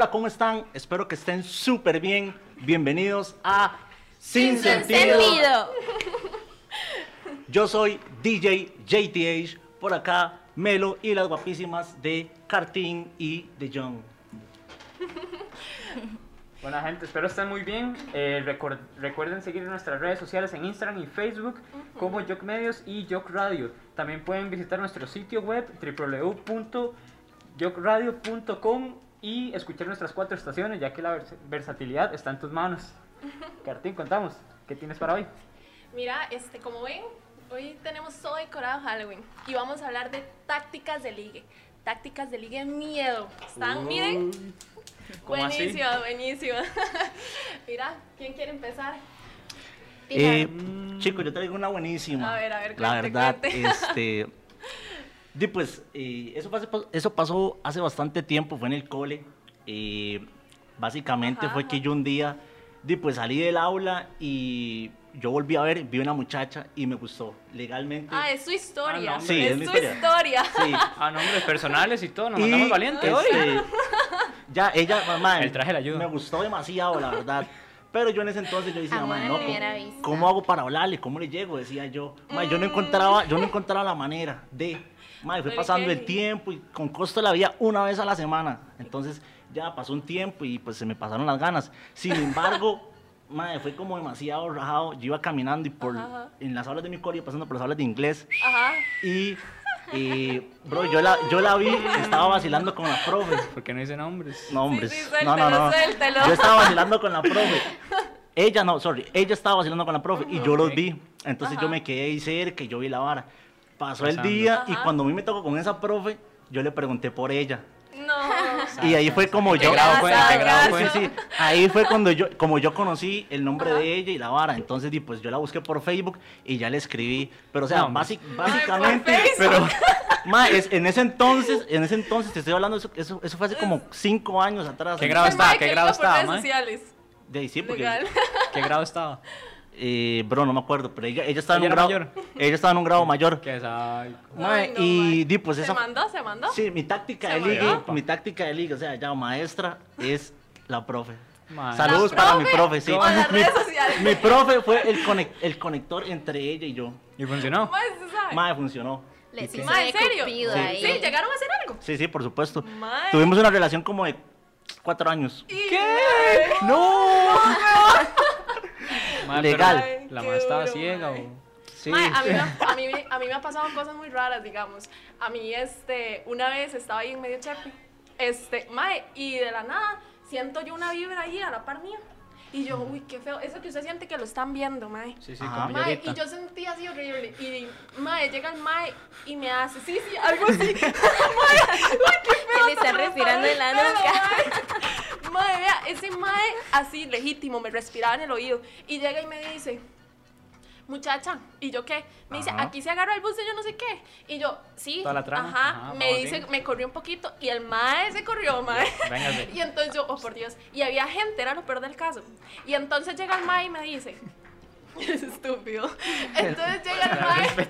hola, ¿cómo están? Espero que estén súper bien. Bienvenidos a Sin, sentido. Yo soy DJ JTH, por acá Melo y las guapísimas de Cartín y de John. Buena gente, espero estén muy bien. Eh, recuer- recuerden seguir nuestras redes sociales en Instagram y Facebook como Jock Medios y Jock Radio. También pueden visitar nuestro sitio web www.jockradio.com y escuchar nuestras cuatro estaciones, ya que la vers- versatilidad está en tus manos. Cartín, contamos, ¿qué tienes para hoy? Mira, este, como ven, hoy tenemos todo decorado Halloween y vamos a hablar de tácticas de ligue. Tácticas de ligue miedo. ¿Están? Miren. ¿Cómo así? Buenísima, buenísima. Mira, ¿quién quiere empezar? Eh, chicos, yo traigo una buenísima. A ver, a ver, La cuente, verdad, cuente. este. Di, pues, eh, eso, pasó, eso pasó hace bastante tiempo, fue en el cole. eh, básicamente Ajá, fue ajá. que yo un día, di, pues salí del aula y yo volví a ver, vi una muchacha y me gustó. Legalmente. Ah, es su historia. Ah, no, Sí, es, es mi su historia. historia. Sí. Ah, nombres personales y todo, nos Y, mandamos valiente hoy. este, Ya, ella, mamá, El traje le ayuda. Me gustó demasiado, la verdad. Pero yo en ese entonces yo decía, Amor "Mae, a no, ¿cómo, vista". ¿cómo hago para hablarle? ¿Cómo le llego? Decía yo. Mae, yo no encontraba, yo no encontraba la manera de. Mae, fue pasando el tiempo y con costo de la vida una vez a la semana. Entonces ya pasó un tiempo y pues se me pasaron las ganas. Sin embargo, mae, fue como demasiado rajado. Yo iba caminando y por Ajá, ajá. en las aulas de mi colegio, pasando por las aulas de inglés. Ajá. Y, y, bro, yo la, yo la vi, estaba vacilando con la profe. ¿Por qué no dice nombres? No, hombres. sí, no, no, no. suéltelo. Yo estaba vacilando con la profe. Ella no, sorry. Ella estaba vacilando con la profe y yo los Ok. vi. Entonces Ajá. yo me quedé ahí cerca y yo vi la vara. Pasó el día y cuando a mí me tocó con esa profe, yo le pregunté por ella. No. Y ahí fue como yo. Sí, sí. Ahí fue cuando yo, como yo conocí el nombre de ella y la vara. Entonces, di, pues yo la busqué por Facebook y ya le escribí. Pero, o sea, No, básicamente. Ay, pero, ma, es- en ese entonces, en ese entonces, te estoy hablando, eso, eso, eso fue hace como cinco años atrás. ¿Qué grado estaba? ¿Qué grado estaba. De ahí sí, porque. ¿Qué grado estaba? Eh, bro, no me acuerdo, pero ella, ella estaba en ¿Ella un grado. mayor? Ella estaba en un grado mayor. ¿Qué es? Ay, Ma, Ay, no, y mae. di, pues ¿Se esa. mandó? ¿Se mandó? Sí, mi táctica de ligue, mandó. mi táctica de ligue, o sea, ya maestra es la profe. mae. Saludos ¿La para mi profe? sí. Las Mi- redes sociales. Mi profe fue el, conec- el conector entre ella y yo. ¿Y funcionó? Mae, ¿se sabe? Mae, funcionó. Les ¿Y hizo qué? Mae, ¿en serio? cupido Sí. ahí. Sí, llegaron a hacer algo. Sí, sí, por supuesto. Mae. Tuvimos una relación como de cuatro años. ¿Qué? ¡No! Mae, Legal. pero ¿La Ay, madre estaba duro, ciega mae. o...? Sí. Mae, a, mí me, ha- a, mí, a mí me ha pasado cosas muy raras, digamos. A mí, este, una vez estaba ahí en medio chepe, este, mae, y de la nada siento yo una vibra ahí a la par mía. Y yo, uy, qué feo. Eso que usted siente que lo están viendo, mae. Sí, sí, como Mae, y yo sentí así horrible. Y mae, llega el mae y me hace, sí, sí, algo así. mae, uy, qué feo. Que le está respirando en la nuca. Mae, Mae, vea, ese mae así legítimo, me respiraba en el oído. Y llega y me dice, muchacha, ¿y yo qué? Me dice, aquí se agarra el bus de yo no sé qué. Y yo, sí, Toda la trama. ajá, Ajá, me dice, bien. me corrió un poquito y el mae se corrió, mae. Véngase. Y entonces yo, oh por Dios, y había gente, era lo peor del caso. Y entonces llega el mae y me dice, es estúpido. Entonces llega el mae,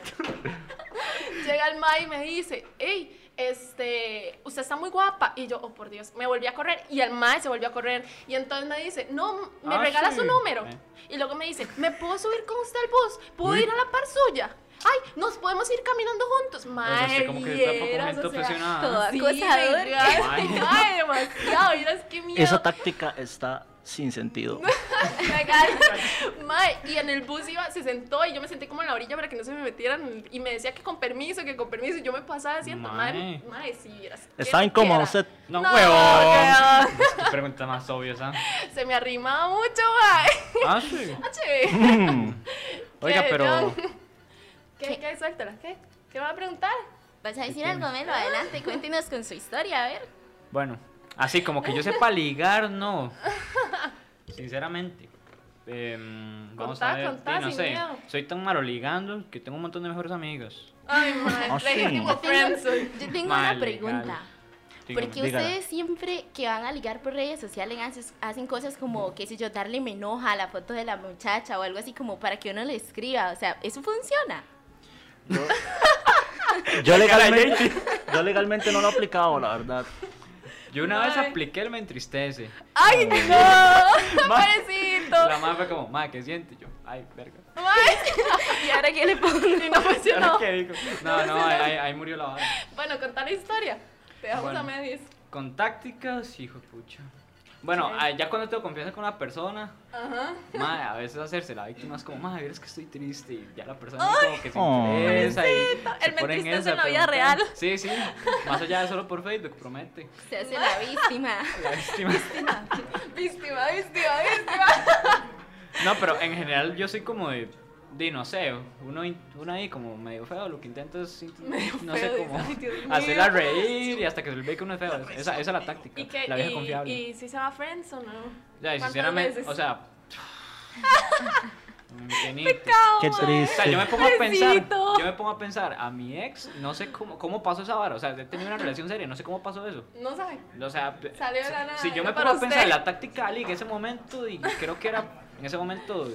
llega el mae y me dice, hey, este, usted está muy guapa. Y yo, oh por Dios, me volví a correr y el mae se volvió a correr. Y entonces me dice, no, me Ah, regala sí. su número. Eh. Y luego me dice, ¿me puedo subir con usted al bus? ¿Puedo ir a la par suya? Ay, nos podemos ir caminando juntos. Mae, como que está poco o sea, obsesionada. Toda Sí. Ay. Ay, demasiado, miras qué miedo. Esa táctica está sin sentido. Mae, y en el bus iba, se sentó y yo me senté como en la orilla para que no se me metieran y me decía que con permiso, que con permiso y yo me pasaba asiento. Mae, Mae. vieras. Está qué incómodo usted. No, No, huevón. Qué pregunta más obvia, ¿sabes? Se me arrimaba mucho, mae. Ah, sí. Che. Mm. Oiga, ¿Qué, pero... John? ¿Qué, qué, suéltala? ¿Qué? ¿Qué va a preguntar? ¿Vas a decir algo, Melo? Adelante, cuéntenos con su historia, a ver. Bueno, así como que yo sepa ligar, no. Sinceramente. Em, vamos Contá, a ver. contá, sí, no sin sé. miedo. Soy tan malo ligando que tengo un montón de mejores amigas. Ay, mae, Ah, sí. Yo tengo, yo tengo Mae, una pregunta. legal. ¿Por Dígame. qué dígala. ustedes siempre que van a ligar por redes sociales hacen, hacen cosas como, qué sé yo, darle me enoja a la foto de la muchacha o algo así como para que uno le escriba? O sea, ¿eso funciona? Yo legalmente, yo legalmente no lo he aplicado, la verdad. Yo una vez apliqué el me entristece. ¡Ay, no! Ma- ¡Pobrecito! La madre fue como, madre, ¿qué siente? Yo, ay, verga. ¿Y ahora qué le pongo? Y no funcionó. ¿Qué digo? No, no, ahí, ahí- ahí murió la vara. Bueno, contar la historia. Te dejamos Bueno. a medias. Con tácticas, hijo de pucha. Bueno, Sí. ah, ya cuando tengo confianza con una persona, Ajá. madre, a veces hacerse la víctima es como, madre, es que estoy triste y ya la persona Ay. como que se Oh. interesa y él me en entristece esa en la vida real. Sí, sí, más allá de solo por Facebook, promete. Se hace la víctima. La víctima. Víctima, víctima, víctima. No, pero en general yo soy como de, de no sé, uno, uno ahí como medio feo, lo que intenta es, Medio no feo, sé, dice, como "Ay, Dios mío". hacerla reír y hasta que se le ve que uno es feo. Esa, esa es la táctica, ¿Y, qué, la vieja y, confiable. ¿Y si se va a Friends o no? ya, y ¿Cuántas sinceramente, veces? o sea... mm, Pecado, Qué mae. O sea, yo me triste. pongo a pensar, yo me pongo a pensar, a mi ex, no sé cómo, cómo pasó esa vara, o sea, he tenido una relación seria, no sé cómo pasó eso. No sabe. O sea, Salió de la nada, si yo me pongo a pensar usted. la táctica de Ali en ese momento, y creo que era, en ese momento,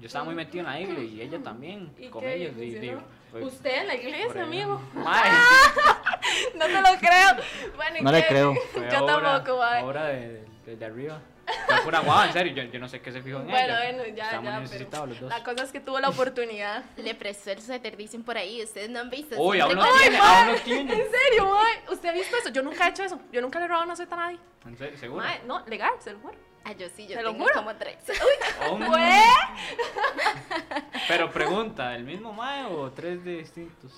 yo estaba muy metido en la iglesia y ella también, ¿Y con qué? ellos. y- y- pues, Usted en la iglesia, amigo. No te lo creo. Bueno, ¿y No le creo. fue Yo tampoco, mae. obra de, de, de arriba. Fue pura guava, en serio, yo, yo no sé qué se fijó en Bueno, ella. bueno, ya, Estábamos ya. necesitados Pero los dos. la cosa es que tuvo la oportunidad. Le prestó el suéter, dicen por ahí. Ustedes no han visto. Uy, aún no tiene, aún no tiene. ¿En serio, mae? ¿Usted ha visto eso? Yo nunca he hecho eso. Yo nunca le he robado una sueta a nadie. ¿En serio? ¿Seguro? Mae, no, legal, se lo juro. Ah, yo sí, yo ¿Te lo tengo juro? como tres. Oh. Pero pregunta, ¿el mismo mae o tres distintos?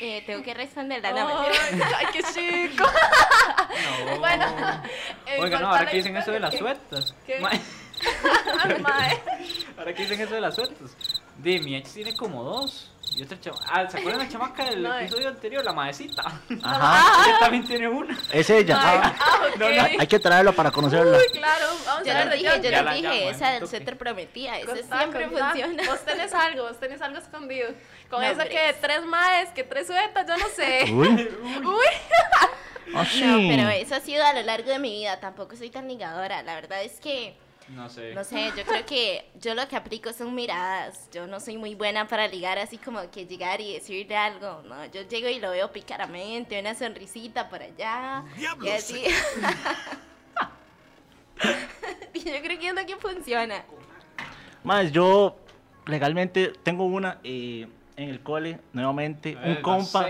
Eh, tengo que responderla, no. Ay, qué chico. No. Bueno, eh, Oiga, no, ahora que dicen eso de las. ¿Qué? Mae, ahora que dicen eso de las suetas. Di, mi ex tiene como dos. Y otra chama. Ah, ¿se acuerdan la chamaca del No, eh. episodio anterior? La maecita. Ajá, Ella también tiene una. es ella. Ah, ah. No, no, hay que traerlo para conocerla. Uy, claro, vamos Yo les de dije, yo les dije, esa del toque. suéter prometía. Eso Contá, siempre funciona. Vos tenés algo, vos tenés algo escondido. Con No, eso que tres maes, que tres suetas, yo no sé. Uy, Uy, ah, sí. No, pero eso ha sido a lo largo de mi vida. Tampoco soy tan ligadora. La verdad es que, No sé. no sé, yo creo que yo lo que aplico son miradas. Yo no soy muy buena para ligar así como que llegar y decirle algo. No, yo llego y lo veo picaramente, una sonrisita por allá. Y así. y yo creo que es lo que funciona. Más, yo legalmente tengo una eh, en el cole, nuevamente, un compa.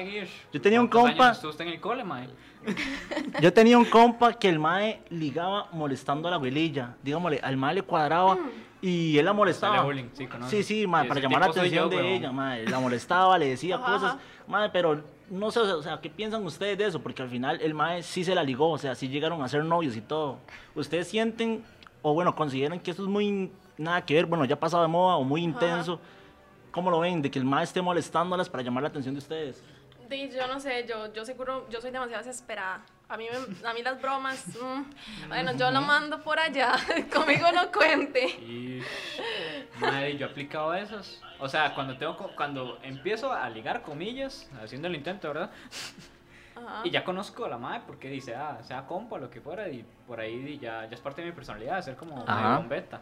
Yo tenía un ¿Cuántos compa- usted en el cole, mae? Yo tenía un compa que el mae ligaba molestando a la abuelilla. Dígamole, al mae le cuadraba y él la molestaba. Bullying, sí. Sí, sí, mae, para llamar la atención yo, de ella, mae. La molestaba, le decía Ajá, cosas. ajá. Mae, pero no sé, o sea, ¿qué piensan ustedes de eso? Porque al final el mae sí se la ligó, o sea, sí llegaron a ser novios y todo. ¿Ustedes sienten, o bueno, consideran que eso es muy nada que ver, bueno, ya pasado de moda o muy intenso? ¿Cómo lo ven? De que el mae esté molestándolas para llamar la atención de ustedes. Di, yo no sé, yo, yo seguro, yo soy demasiado desesperada. A mí, me- a mí las bromas, mm, bueno, yo lo mando por allá, conmigo no cuente. Y madre, yo he aplicado esas. O sea, cuando tengo cuando empiezo a ligar comillas, haciendo el intento, ¿verdad? Ajá. Y ya conozco a la madre porque dice, ah, sea compa, lo que fuera, y por ahí di- ya, ya es parte de mi personalidad, ser como medio bombeta.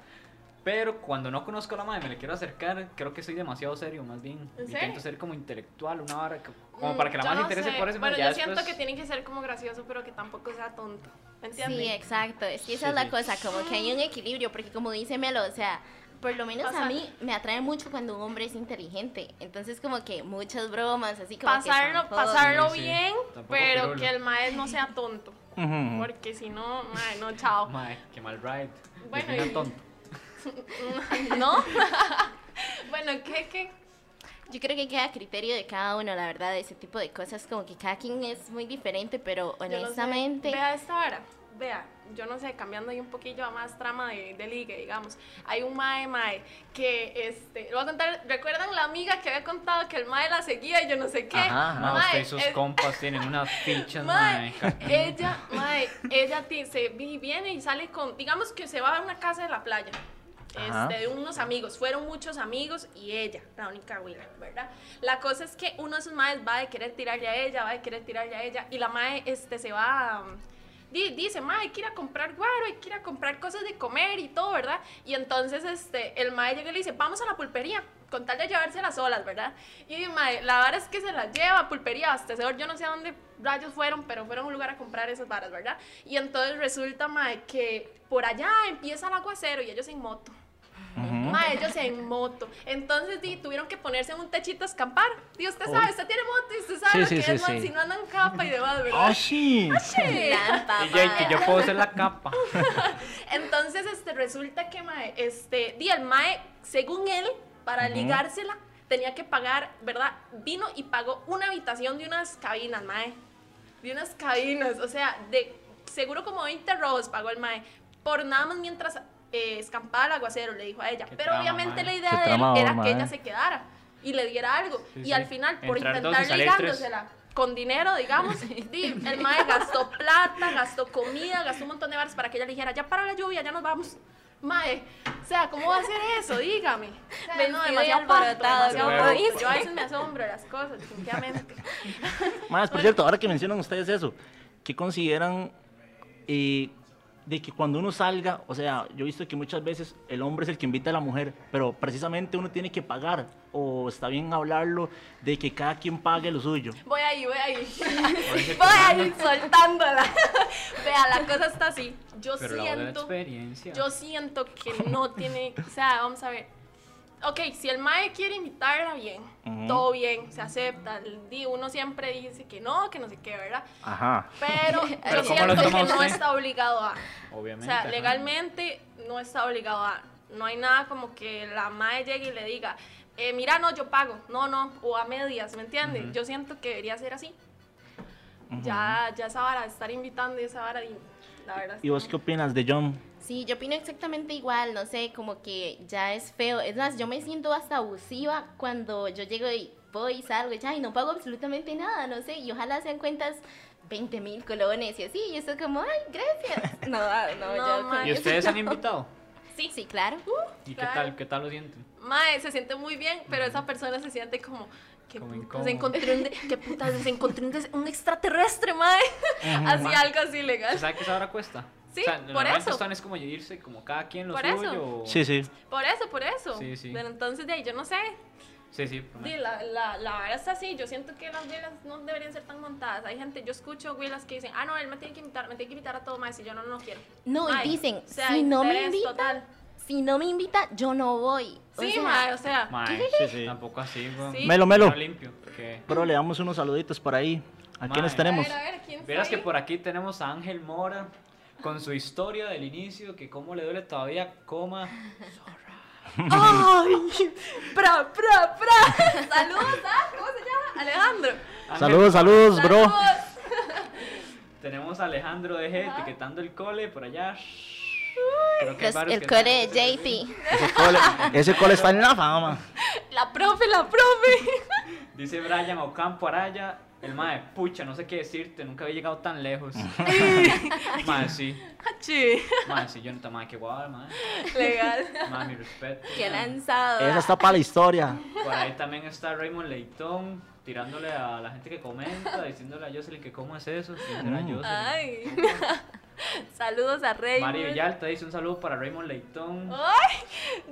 Pero cuando no conozco a la madre, me le quiero acercar, creo que soy demasiado serio, más bien. ¿En Intento ser como intelectual, una vara, que- como Mm, para que la madre no se interese sé. por eso. Bueno, ya yo siento después- que tiene que ser como gracioso, pero que tampoco sea tonto. ¿Me entiendes? Sí, exacto. Es que esa Sí, es la sí. cosa, como que hay un equilibrio, porque como dice Melo, o sea, por lo menos a Pasar- mí me atrae mucho cuando un hombre es inteligente. Entonces, como que muchas bromas, así como pasarlo, que. pasarlo Sí, bien, pero pirulo. que el maestro no sea tonto. Porque si no, mae, no, chao. Mae, qué mal ride. Bueno, y- tonto. ¿No? bueno, ¿qué, qué? Yo creo que queda a criterio de cada uno, la verdad, ese tipo de cosas, como que cada quien es muy diferente, pero Yo no sé. honestamente. Vea esta vara. Vea, yo no sé, cambiando ahí un poquillo a más trama de, de ligue, digamos. Hay un mae, mae, que este. Lo voy a contar. ¿Recuerdan la amiga que había contado que el mae la seguía y yo no sé qué? Ajá, ajá. Mae, usted y sus es- compas tienen unas fichas, Mae, mae. ella, mae, ella se vi- viene y sale con, digamos que se va a una casa de la playa. Este, de unos amigos, fueron muchos amigos y ella, la única huila, ¿verdad? La cosa es que uno de esos maes va a querer tirarle a ella, va a querer tirarle a ella y la mae este, se va, di- dice, mae, hay que ir a comprar guaro, hay que ir a comprar cosas de comer y todo, ¿verdad? Y entonces este, el mae llega y le dice, vamos a la pulpería, con tal de llevarse las olas, ¿verdad? Y mae, la vara es que se las lleva pulpería, abastecedor, yo no sé a dónde rayos fueron, pero fueron a un lugar a comprar esas varas, ¿verdad? Y entonces resulta, mae, que por allá empieza el aguacero y ellos en moto. Ma, ellos en moto. Entonces, di, tuvieron que ponerse en un techito a escampar. Y usted sabe, usted tiene moto y usted sabe Sí, lo sí, que sí, es, man, sí. si no andan capa y demás, ¿verdad? Ah, sí. Sí. Trampa, Y yo, que yo puedo ser la capa. Entonces, este, resulta que, mae, este, di, el mae, según él, para ligársela, tenía que pagar, ¿verdad? Vino y pagó una habitación de unas cabinas, mae. De unas cabinas, o sea, de seguro como 20 robos pagó el mae. Por nada más mientras eh, escampaba el aguacero, le dijo a ella. Qué Pero trama, obviamente mae. la idea Qué de él tramador, era mae. que ella se quedara y le diera algo. Sí, y sí. al final, por Entrar intentar ligándosela con dinero, digamos, di, el mae gastó plata, gastó comida, gastó un montón de bares para que ella le dijera, ya para la lluvia, ya nos vamos. Mae, o sea, ¿cómo va a hacer eso? Dígame. O sea, Vestido no, demasiado. Yo a veces me asombro de las cosas, definitivamente. Más, por cierto, ahora que mencionan ustedes eso, ¿qué consideran eh, de que cuando uno salga, o sea, yo he visto que muchas veces el hombre es el que invita a la mujer, pero precisamente uno tiene que pagar, o está bien hablarlo de que cada quien pague lo suyo. Voy ahí, voy ahí. Voy ahí soltándola. Vea, la cosa está así. Yo Pero de la siento. experiencia. Yo siento que no tiene, o sea, vamos a ver. Ok, si el mae quiere invitarla, bien, todo bien, se acepta. El di- uno siempre dice que no, que no sé qué, ¿verdad? Ajá. Pero, Pero yo ¿cómo lo siento que no está obligado a. O Obviamente. sea, ajá. legalmente no está obligado a. No hay nada como que la mae llegue y le diga, eh, mira, no, yo pago. No, no, o a medias, ¿me entiendes? Yo siento que debería ser así. Ya, ya esa vara, estar invitando y esa vara, la verdad. es ¿Y vos qué opinas de John? Sí, yo opino exactamente igual, no sé, como que ya es feo. Es más, yo me siento hasta abusiva cuando yo llego y voy y salgo y ya, y no pago absolutamente nada, no sé, y ojalá sean cuentas 20 mil colones y así, y eso como, ay, gracias. No, ah, no, No, yo. ¿Y ustedes han invitado? Sí, Sí, claro. ¿Y qué tal? ¿Qué tal lo sienten? Mae, se siente muy bien, pero esa persona se siente como. Que putas, encontré un, de- que putas, se encontré un, des- un extraterrestre, mae. Así, Ma. algo así legal. ¿Se sabe que esa hora cuesta? Sí, o sea, por eso. están es como irse, como cada quien lo Por suyo. eso. o- Sí, sí. Por eso, por eso. Sí, sí. Pero entonces, de ahí, yo no sé. Sí, sí. Prometo. la, la, la vara está así. Yo siento que las huilas no deberían ser tan montadas. Hay gente, yo escucho huilas que dicen, ah, no, él me tiene que invitar, me tiene que invitar a todo, mae, si yo no, no quiero. No, y Mae, dicen, o sea, si no me invita, total. si no me invita, yo no voy. O Sí, sea, o sea. Sí, sí. Tampoco así, güey. Sí. Melo, melo. Limpio, porque... Pero le damos unos saluditos por ahí. ¿A Mae. quiénes A tenemos? ver, a ver, ¿quién Verás que por aquí tenemos a Ángel Mora con su historia del inicio, que cómo le duele todavía, coma. ¡Ay! ¡Pra, pra, pra! Saludos, ¿ah? ¿Cómo se llama? Alejandro. Saludos, saludos, bro. Saludos. Tenemos a Alejandro de G etiquetando el cole por allá. Creo que hay los- varios el que cole de JT. Ese cole, ese cole está en la fama. La profe, la profe. Dice Brian Ocampo Araya, el mae, pucha, no sé qué decirte, nunca había llegado tan lejos. mae, sí. Chi. Mae, sí, yo no te mae, qué guay, mae. Legal. Mae, mi respeto. Qué mae. lanzado. Esa está para la historia. Por ahí también está Raymond Leitón, tirándole a la gente que comenta, diciéndole a Jocelyn que cómo es eso. sin ser a Mm. Jocelyn. Ay. Saludos a Rey. Mario Villalta dice un saludo para Raymond Leitón. Ay,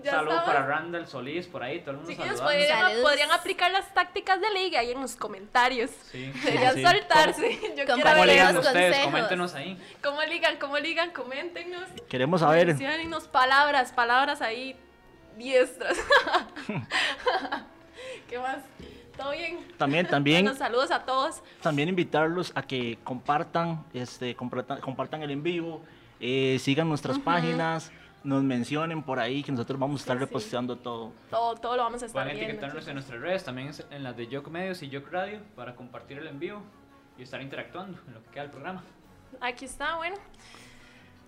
ya saludo estamos. para Randall Solís, por ahí, todo el mundo Chiquillos, saludando. podrían, Saludos. podrían aplicar las tácticas de liga ahí en los comentarios. Sí. Deberían sí. soltarse. Yo quiero ¿Cómo ver ligan los ustedes? consejos. Coméntenos ahí. cómo ligan, cómo ligan, coméntenos. Queremos saber. Menciónennos palabras, palabras ahí diestras. ¿Qué más? ¿Todo bien? También, también, Bueno, saludos a todos. también invitarlos a que compartan, este, compartan, compartan el en vivo, eh, sigan nuestras páginas, nos mencionen por ahí que nosotros vamos a estar Sí, todo. Todo, todo lo vamos a estar Pueden viendo. etiquetarnos en nuestras redes, también en las de Yoc Medios y Yoc Radio, para compartir el envío y estar interactuando en lo que queda del programa. Aquí está, bueno.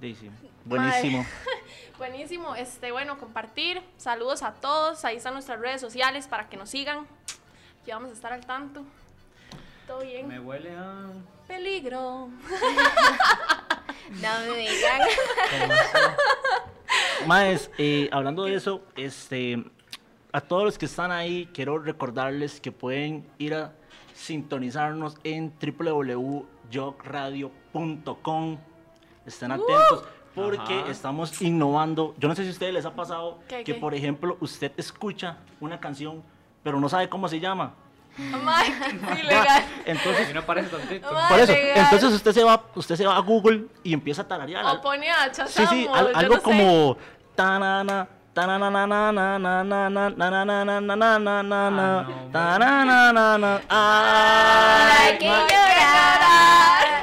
Daisy. Buenísimo. Buenísimo, este, bueno, compartir, saludos a todos, ahí están nuestras redes sociales para que nos sigan, que vamos a estar al tanto. Todo bien. Me huele a... Peligro. No me digan. Más, eh, hablando de eso, este, a todos los que están ahí, quiero recordarles que pueden ir a sintonizarnos en www.jocradio.com estén atentos. Porque Ajá. estamos innovando. Yo no sé si a ustedes les ha pasado ¿Qué, que, qué? por ejemplo, usted escucha una canción, pero no sabe cómo se llama. Entonces, no parece. Por eso, entonces usted se va, usted se va a Google y empieza a tararear. O pone a Sí, sí, algo como tanana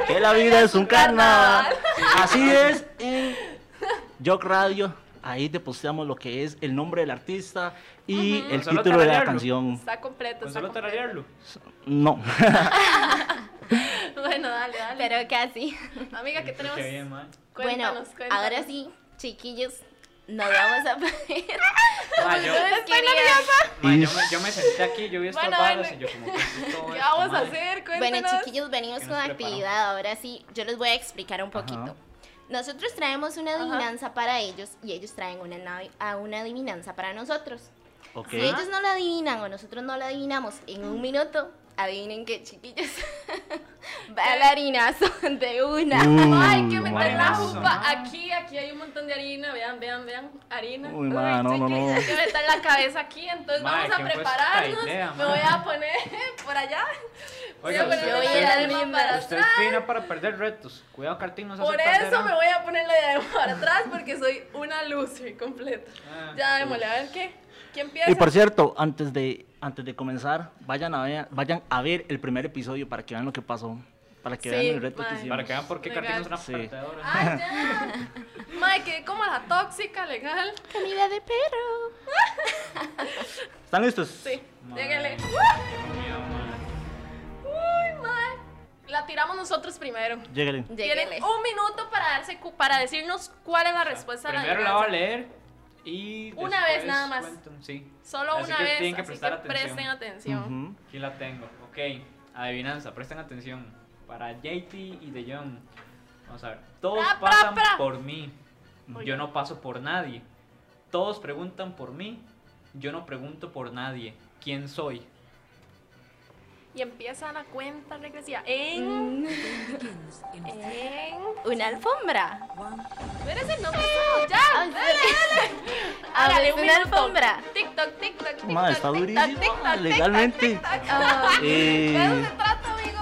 que la vida es un carnaval. Así es en Radio Ahí te posteamos lo que es el nombre del artista y el título de la canción. Está completo, está solo completo. tararearlo. No. Bueno, dale, dale. Pero casi. Amiga, ¿qué tenemos? Qué bien, man. Bueno, Cuéntanos, cuéntanos. ahora sí, chiquillos, nos vamos a poner. Ma, yo, ma, yo, me, yo me senté aquí, yo vi Bueno, bueno. y yo como que todo ¿Qué esto, vamos a hacer? Cuéntanos. Bueno, chiquillos, venimos ¿Qué con actividad. Ahora sí, yo les voy a explicar un poquito. Ajá. Nosotros traemos una Ajá. adivinanza para ellos y ellos traen una, a una adivinanza para nosotros. Ok. Si ellos no la adivinan o nosotros no la adivinamos en un minuto, adivinen qué, chiquillos. Bailarinazo de una. Uh, Ay, que meter la jupa aquí, aquí hay un montón de harina, vean, vean, vean, harina. Uy, ma, no, no, no. Hay que meter la cabeza aquí, entonces Ma, vamos a ¿quién fue esta prepararnos. idea, Me voy a poner. Oiga, voy a poner yo la mismo. para Usted atrás. fina para perder retos. Cuidado, Cartín nos hace Por eso me voy a poner la diadema para atrás porque soy una loser completa. Ah, Ya, démosle, a ver qué. ¿Quién empieza? Y por cierto, antes de, antes de comenzar, vayan a, ver, vayan a ver el primer episodio para que vean lo que pasó. Para que Sí, vean el reto mae. que hicimos. Para que vean por qué. Cartín es una Sí. perdedora. Ay, ya. Mae, quedé como la tóxica, legal. Comida de perro. ¿Están listos? Sí, Mae. Lléguele. Mae. La tiramos nosotros primero. Lléguenle. Tienen Lléguele. un minuto para darse cu- para decirnos cuál es la respuesta a la Primero la voy a adivinanza. leer y Una después vez nada más. cuentan- Sí. Solo Así una que vez, tienen que así prestar que atención. presten atención. Ujú. Aquí la tengo. Ok, adivinanza, presten atención. Para JT y De Jong. Vamos a ver. Todos Pra, pra, pasan pra. por mí. Yo no paso por nadie. Todos preguntan por mí. Yo no pregunto por nadie. ¿Quién soy? Y empieza la cuenta regresiva. En. Mm, En. Una alfombra. Espérese, no pasó. Ya. Ay, dale, dale. Hágale un una alfombra. TikTok, TikTok, TikTok. Ma, está TikTok, durísimo, legalmente. Ah. Eh, De se trata, amigo.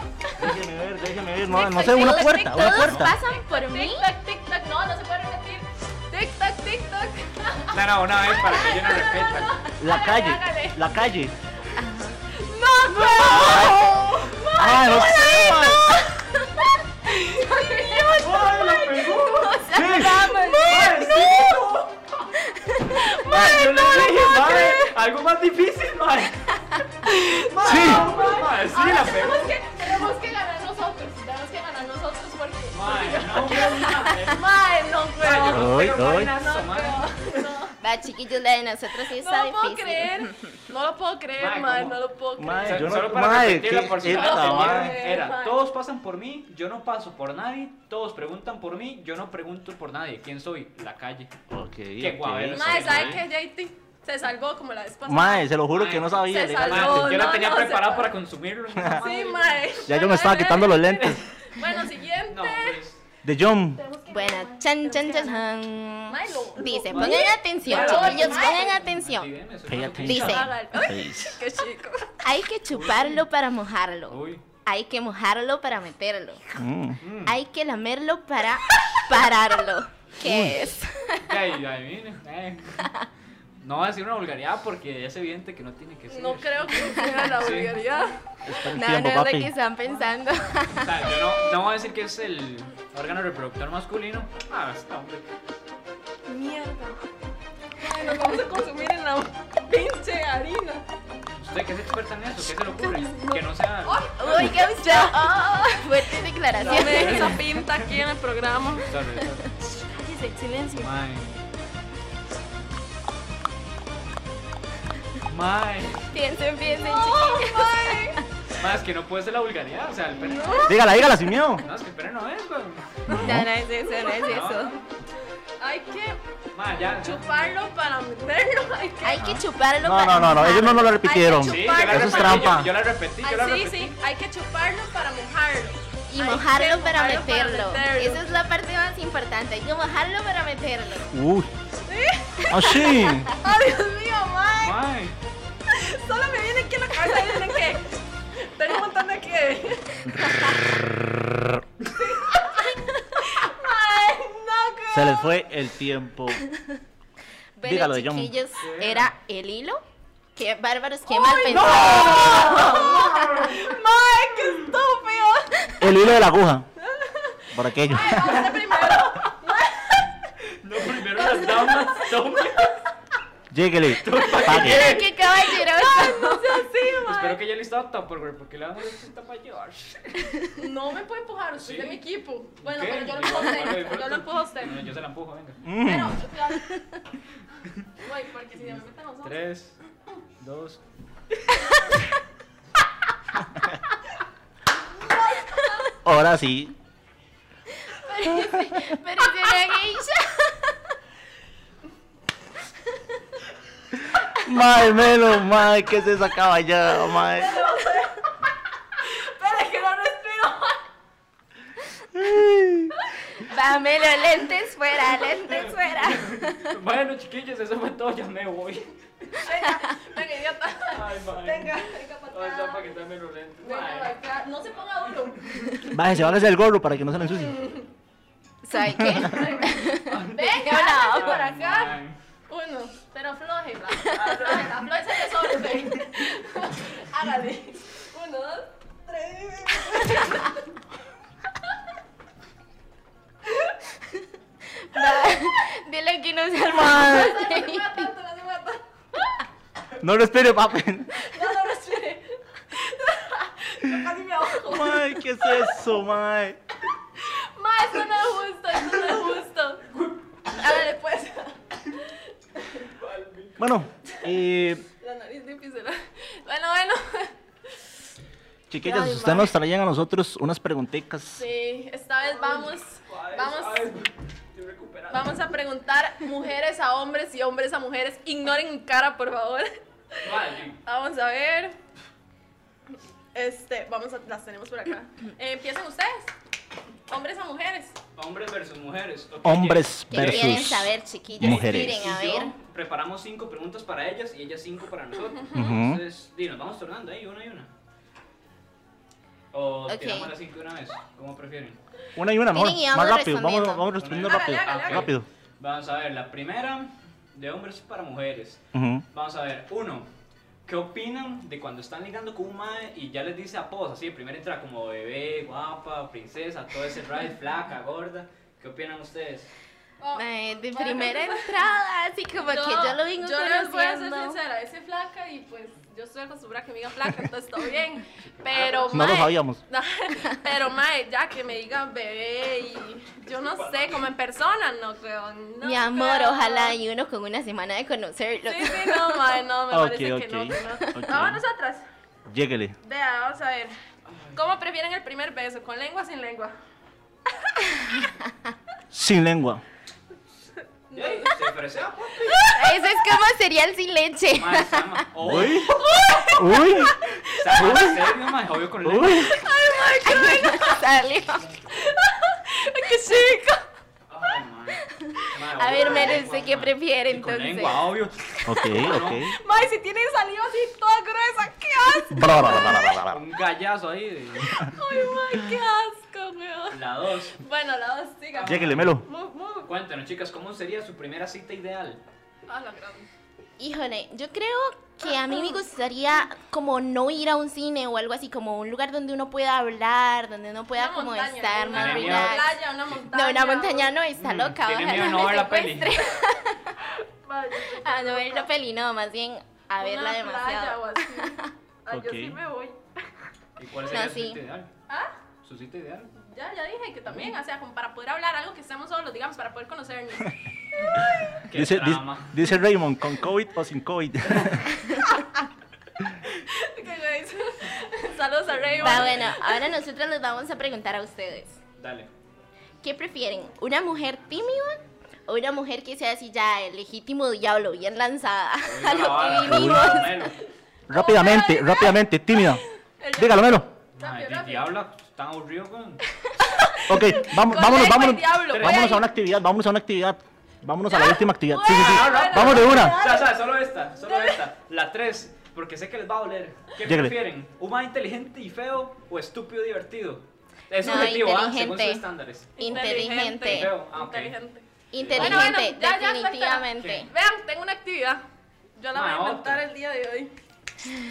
déjeme ver, déjeme ver. No, no sé, una puerta, una Todos puerta. pasan por mí. TikTok, TikTok. No, no se puede repetir. TikTok, TikTok. No, no, una vez para que yo no repita. La calle, la calle. ¡No, no! ¡Ah, no Algo más difícil, mae. sí. Mae, sí, tenemos. Que, tenemos que ganar nosotros. Tenemos que ganar nosotros porque. Mae, no, mae. Mae, no, mae. No, mae, no, mae. Va, chiquillos, la de nosotros sí No está lo puedo creer. No lo puedo creer, Mae. No lo puedo creer. Mae, yo no- Solo para mae, repetirla por si no era todos pasan por mí, yo no paso por nadie, todos preguntan por mí, yo no pregunto por nadie. ¿Quién soy? La calle. Ok, Qué guavero Mae, ¿sabe qué, JT? Se salvó como la vez pasada. Mae, se lo juro que no sabía. Se salvó. Mae, yo la no, tenía no, preparada para consumirlo. Sí, mae. Ya yo me estaba quitando los lentes. Bueno, siguiente. No, pues de John. Bueno, chan, chan, chan, chan. Dice, pongan atención, chiquillos, pongan atención. Dice, hay que chuparlo para mojarlo. Hay que mojarlo para meterlo. Hay que lamerlo para pararlo. ¿Qué es? No voy a decir una vulgaridad porque es evidente que no tiene que ser. No creo que sea la Sí. vulgaridad. Está el No, tiempo, no es lo papi. que están pensando. O sea, yo no, no voy a decir que es el órgano reproductor masculino. Ah, está, hombre. Mierda. Ay, nos vamos a consumir en la pinche harina. ¿Usted que es experta en eso? ¿Qué se le ocurre? Que no sea. Uy, qué usted. Ah, fuerte No declaración. me dejes esa pinta aquí en el programa. Sorry, sorry. Cállese, silencio. Mae. Piensen, piensen, No, chiquillos. mae. Mae, es que no puede ser la vulgaridad. O sea, el pene. Dígala, dígala sin miedo. No, es que el pene no es, weón. No, no es eso, no es eso. Hay que Mae, ya. chuparlo para meterlo. Hay que. Hay que chuparlo No, para no, no, no, ellos no, no lo repitieron. Sí, yo la Eso es repetí, trampa. Yo, yo la repetí, yo la sí, repetí. sí, hay que chuparlo para mojarlo. Y mojarlo para meterlo. Esa es la parte más importante. Hay que mojarlo para meterlo. Uy. Así. ¡Ay, Dios mío, mae! Mae. Aquí en la cabeza que. Tengo un montón de que. No. Se les fue el tiempo. Pero Dígalo, John. chiquillos, era el hilo. Qué bárbaros, qué mal pensado. ¡Mae, qué estúpido! El hilo de la aguja. Por aquello. Mae, vamos a hacer primero. No, primero las damas. Lléguele. Pague. Qué caballeroso. Mae. Espero que ya listo Tupperware porque le damos esta para llevar. No me puede empujar, usted es de mi equipo. Bueno, ¿Qué? pero yo lo empujo a usted. Yo lo empujo a usted. No, yo se la empujo, venga. Mm. Pero, claro. Güey, porque si ya me meten los ojos. Tres, dos. Ahora sí. Pero es una Mae, Melo, mae, ¿qué es esa caballada, mae? Espera, que no respiro. Dámelo, lentes fuera, lentes fuera. Bueno, chiquillos, eso fue todo. Ya me voy. Venga, venga, idiota. Ay, mae. Venga, venga para acá. para quitarme los lentes. Venga Mae. para acá. No se ponga duro. Bájese, bájese el gorro para que no se le ensucie. ¿Sabe qué? Venga, hágase por acá. Mae. Uno, pero aflójela. Aflójela, aflójela sobre. Hágale. Uno, dos, tres. Dile que no se No almohada. se tanto, no se. No respire, papi. No, no respire. Yo casi me ahogo. Mae, ¿qué es eso, mae? Ma, esto no es justo, esto no es justo. Hágale pues. Bueno, eh, La nariz difícil. Bueno, bueno. chiquillas, ustedes nos traían a nosotros unas preguntitas. Sí, esta vez vamos, vamos, vamos a preguntar mujeres a hombres y hombres a mujeres. Ignoren cara, por favor. Vamos a ver. Este, vamos a, las tenemos por acá. Eh, empiecen ustedes. Hombres a mujeres. Hombres versus mujeres. Hombres ¿Qué quieren versus saber, chiquillos? mujeres. Miren, a Y ver. preparamos cinco preguntas para ellas y ellas cinco para nosotros. Ujú. Entonces, di, nos vamos tornando ahí, una y una. O tiramos las cinco de una vez, como prefieren. Una y una, mejor. Miren, y Más vamos rápido, vamos, respondiendo. vamos respondiendo rápido. hágale, hágale. Rápido. Vamos a ver, la primera de hombres para mujeres. Vamos a ver, uno, ¿qué opinan de cuando están ligando con un mae y ya les dice apodos? Así, de primera entra como bebé, guapa, princesa, todo ese ride, flaca, gorda. ¿Qué opinan ustedes? Oh, de primera entrada, así como que yo lo vengo Yo a ser sincera, ese flaca y pues yo estoy acostumbrada a que me digan flaca, entonces todo bien. Pero, No lo sabíamos. Pero, mae, ya que me digan bebé y yo no sé, como en persona, no creo. no Mi amor, creo. ojalá y uno con una semana de conocerlo. Sí, sí, no, mae, no, me Ok, parece que ok, no. que no. ok. Vamos nosotras. Lléguele. Vea, vamos a ver. ¿Cómo prefieren el primer beso? ¿Con lengua o sin lengua? Sin lengua. Ey, Se ofreció, papi. Eso es como cereal sin leche. Oh, Uy. Uy. se llama en serio, mae, obvio con lengua. Uy. Salió. ¡Qué chico! A ver, lengua, ¿usted qué prefiere Y con entonces? lengua, obvio. Ok, ok. Mae, si tiene saliva así toda gruesa, qué asco. Un gallazo ahí. de- Ay, mae, qué asco, weón. La dos. Bueno, la dos, siga. Lléguele, Melo. Cuéntanos, chicas, ¿cómo sería su primera cita ideal? Ah, la gran. Híjole, yo creo que a mí me gustaría como no ir a un cine o algo así, como un lugar donde uno pueda hablar, donde uno pueda Una como montaña, estar una, más relax. playa, una montaña. No, una montaña no, está Mm, loca, tiene miedo no ver la peli. A no ver la peli, no, más bien a verla una playa demasiado. o así. Ay, Ok. yo sí me voy. ¿Y cuál sería No, su sí. cita ideal? ¿Ah? ¿Su cita ideal? Ya, ya dije que también, o sea, como para poder hablar algo que estemos solos, digamos, para poder conocernos. Dice, di- drama. dice Raymond, ¿con COVID o sin COVID? Saludos a Raymond. Va, bueno, ahora nosotros les vamos a preguntar a ustedes. Dale. ¿Qué prefieren? ¿Una mujer tímida o una mujer que sea así ya el legítimo diablo, bien lanzada a Uy, lo que vinimos? Melo. rápidamente, rápidamente, tímida. Dígalo, Melo. Ay, Rápido, di- rápido. diabla. Tan aburrido, weón. Ok, vamos, Con vámonos, vámonos. diablo. Vámonos a una actividad, vámonos a una actividad. Vámonos a la última actividad. Sí, sí, sí. Vamos de una. O sea, o sea, solo esta, solo esta. La 3, porque sé que les va a doler. ¿Qué Lléguele. prefieren? ¿Un más inteligente y feo o estúpido y divertido? Es No, subjetivo, ¿ah? Según sus inteligente. estándares. Inteligente. Feo. Ah, ok. Inteligente. Inteligente, Bueno, bueno, ya, ya, definitivamente. Vean, tengo una actividad. Yo la voy a Ma, inventar otra. el día de hoy.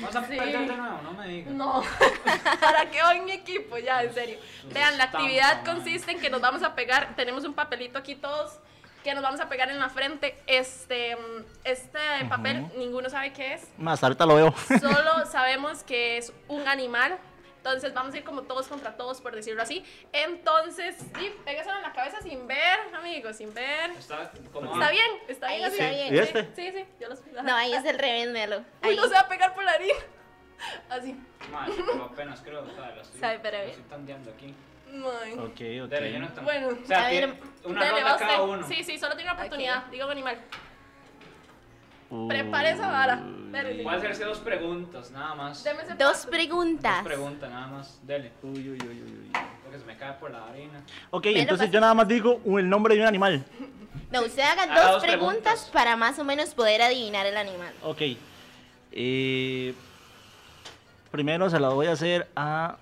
Vamos a Sí. perder de nuevo, no me digas. No, ¿para qué voy en mi equipo? Ya, en serio. Vean, la actividad man. consiste en que nos vamos a pegar, tenemos un papelito aquí todos, que nos vamos a pegar en la frente. Este, este papel, ninguno sabe qué es, Más, ahorita lo veo. solo sabemos que es un animal. Entonces vamos a ir como todos contra todos, por decirlo así. Entonces, sí, pégaselo en la cabeza sin ver, amigos, sin ver. Está como. Está bien, está bien Ahí así. está bien. ¿Y este? Sí, sí, yo los. No, ahí es el revés, Melo. Uy, Ahí. no se va a pegar por la harina. Así. Madre, pero apenas creo, o sea, la estoy, Sabe, pero bien. estoy tandeando aquí. Ay. Ok, Dale, yo no ok. Bueno. O sea, A tiene ver, una Dale, ronda cada usted. uno. Sí, sí, solo tiene una oportunidad. Ok. Digo un animal. Prepare esa vara. Espérese. Puede hacerse dos preguntas, nada más. Deme ese Dos preguntas. Dos preguntas, nada más. Dele. Uy, uy, uy, uy, uy. Porque se me cae por la harina. Ok, entonces pasa- yo nada más digo el nombre de un animal. No, usted haga Haga dos, dos preguntas, preguntas. para más o menos poder adivinar el animal. Ok. Eh, primero se la voy a hacer a.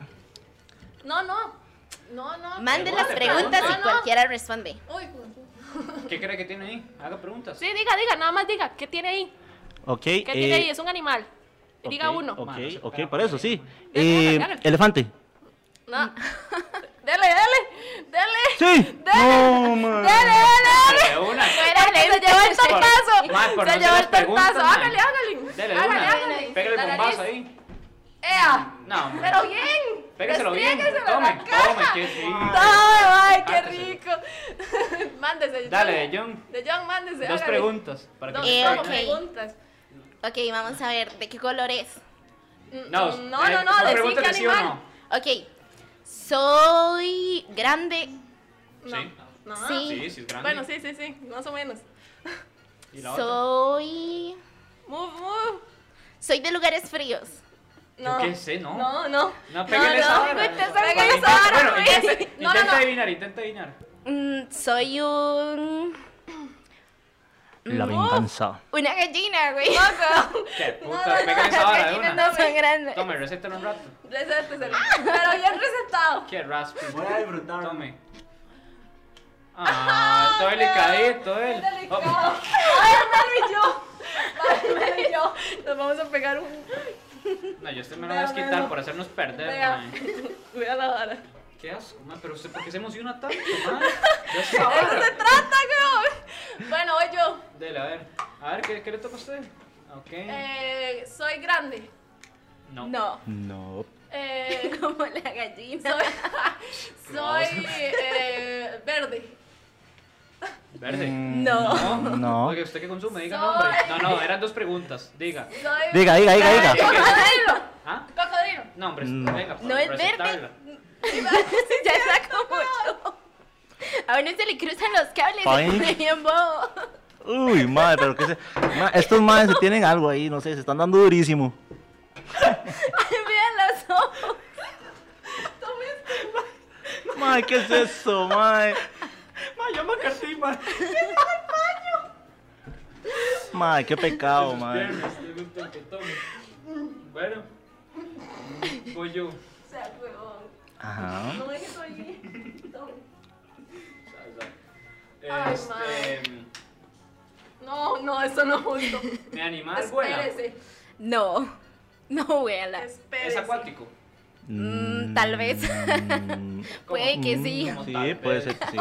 No, no. No, no. Mande las preguntas y No, no. cualquiera responde. Uy. ¿Qué cree que tiene ahí? Haga preguntas. Sí, diga, diga, nada más diga. ¿Qué tiene ahí? Ok. ¿Qué tiene ahí? eh, Es un animal. Diga uno. Ok, Mano, ok, por eso, ahí. sí. Dale, Eh, dale. elefante. No. dele, dele. Dele. Sí. Dale. No, man. Dele, dele, dele. De una. Fuera, se llevó el tortazo. Se llevó el tortazo. Hágale, hágale. Dele, de Hágale, hágale. Pégale bombazo ahí. ¡Ea! No, hombre. Pero bien. Pégaselo bien. Tome, tome, que sí. Ay, ay, qué rico. mándese. Dale, John. de John. De John, mándese. Dos hágale. preguntas. Para que Dos se Eh, pegue. ok. preguntas. Ok, vamos a ver, ¿de qué color es? No, no, eh, no, no, de sí, preguntas ¿qué de sí o animal? no. Ok, soy grande. No. Sí. No. Sí. Sí, sí es grande. Bueno, sí, sí, sí, más o menos. ¿Y la otra? Soy... Move, move. Soy de lugares fríos. No. qué sé, no. No, no. No, pégale esa no, vara. Bueno, intenta, No, no, intenta no. adivinar, intenta adivinar. Mm, soy un... La No. venganza. Una gallina, güey. Poco. ¿Qué puta? no, no, Pégale esa Las vara de gallinas una. no son grandes. Tome, recétalo un rato. Recéteselo. Pero bien recetado. Qué raspi. Voy a disfrutar. Tome. Ah, todo delicadito, él. Delicado. Ay, Melo y yo. Ay, Melo y yo. Nos vamos a pegar un. No, yo este me lo voy a quitar por hacernos perder, Vea. mae. Cuida la vara. Qué asco, mae, pero usted, ¿por qué se emociona tanto, mae? Ya está De eso se trata, güey. Bueno, voy yo. Dele, a ver. A ver, ¿qué, qué le toca a usted? Ok. Eh, soy grande. No. No, No. Eh, como la gallina. soy soy eh, verde. Verde. Mm, No. No. Oye, ¿usted qué consume? Diga Soy- nombre. No, no, eran dos preguntas. Diga. Soy Diga, diga, diga, diga. Cocodrilo. ¿Ah? Cocodrilo. No, hombre, No. venga. No es recetarla. ya sacó mucho. A uno se le cruzan los cables Ay. y se pone bien bobo. Uy, madre, pero que se. ma, estos madres se tienen algo ahí, no sé, se están dando durísimo. Vean los ojos. Madre, ¿qué es eso, madre? Mae, yo me cartí, mae. Madre, qué pecado, madre. Bueno. Voy yo. O sea, huevón. Ajá. No dejes oír. Este. No, no, eso no es justo. Mi animal vuela. Espérese. No, no. Espérese. Es acuático. Mm, tal vez. Mm, Puede que mm, sí. Como Sí, tal puede ser que sí.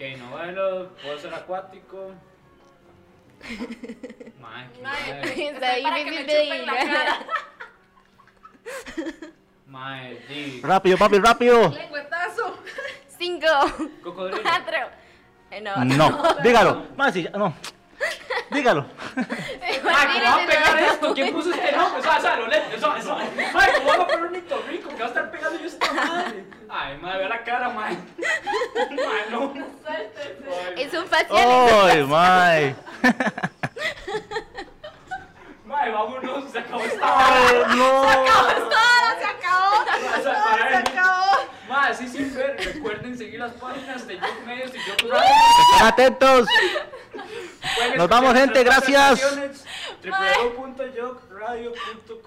Ok, no vuelo, puedo ser acuático. Mae, qué madre. Está que difícil de. Mae, di. Rápido, papi, rápido. Lengüetazo. Cinco, Cocodrilo. cuatro. Eh, No, No, dígalo. Más sí, no. Dígalo. Mae, ¿cómo va a pegar esto? ¿Quién puso este nombre? Eso, eso, eso. Mae, ¿cómo va a poner un Rico? que va a estar pegando yo esta madre? Ay, mae, vea la cara, mae. Mae, no. Suéltese. Ay, Es un facial. Ay, mae. Mae, vámonos, se acabó esta hora. Ay, no. Se acabó. Vas a parar en Se acabó. así sin ver. Recuerden seguir las páginas de Joke Medios y Joke Radio. Estén atentos. Pueden Nos vamos, escuchar gente, nuestras gracias. presentaciones,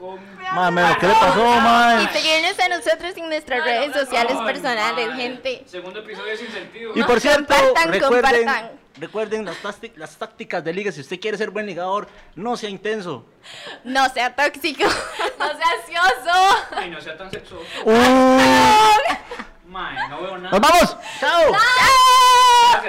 www.jokeradio.com. Mame, ¿qué le pasó, Y mae? seguirnos a nosotros en nuestras Ay, redes sociales Ay, personales, madre. gente. Segundo episodio sin sentido. Y por cierto, Compartan, recuerden, compartan. recuerden las, tácti- las tácticas de liga. Si usted quiere ser buen ligador, no sea intenso. No sea tóxico. No sea ansioso. Ay, no sea tan sexoso. Uh, Mae, no veo nada. ¡Nos vamos! ¡Chao! ¡Chao!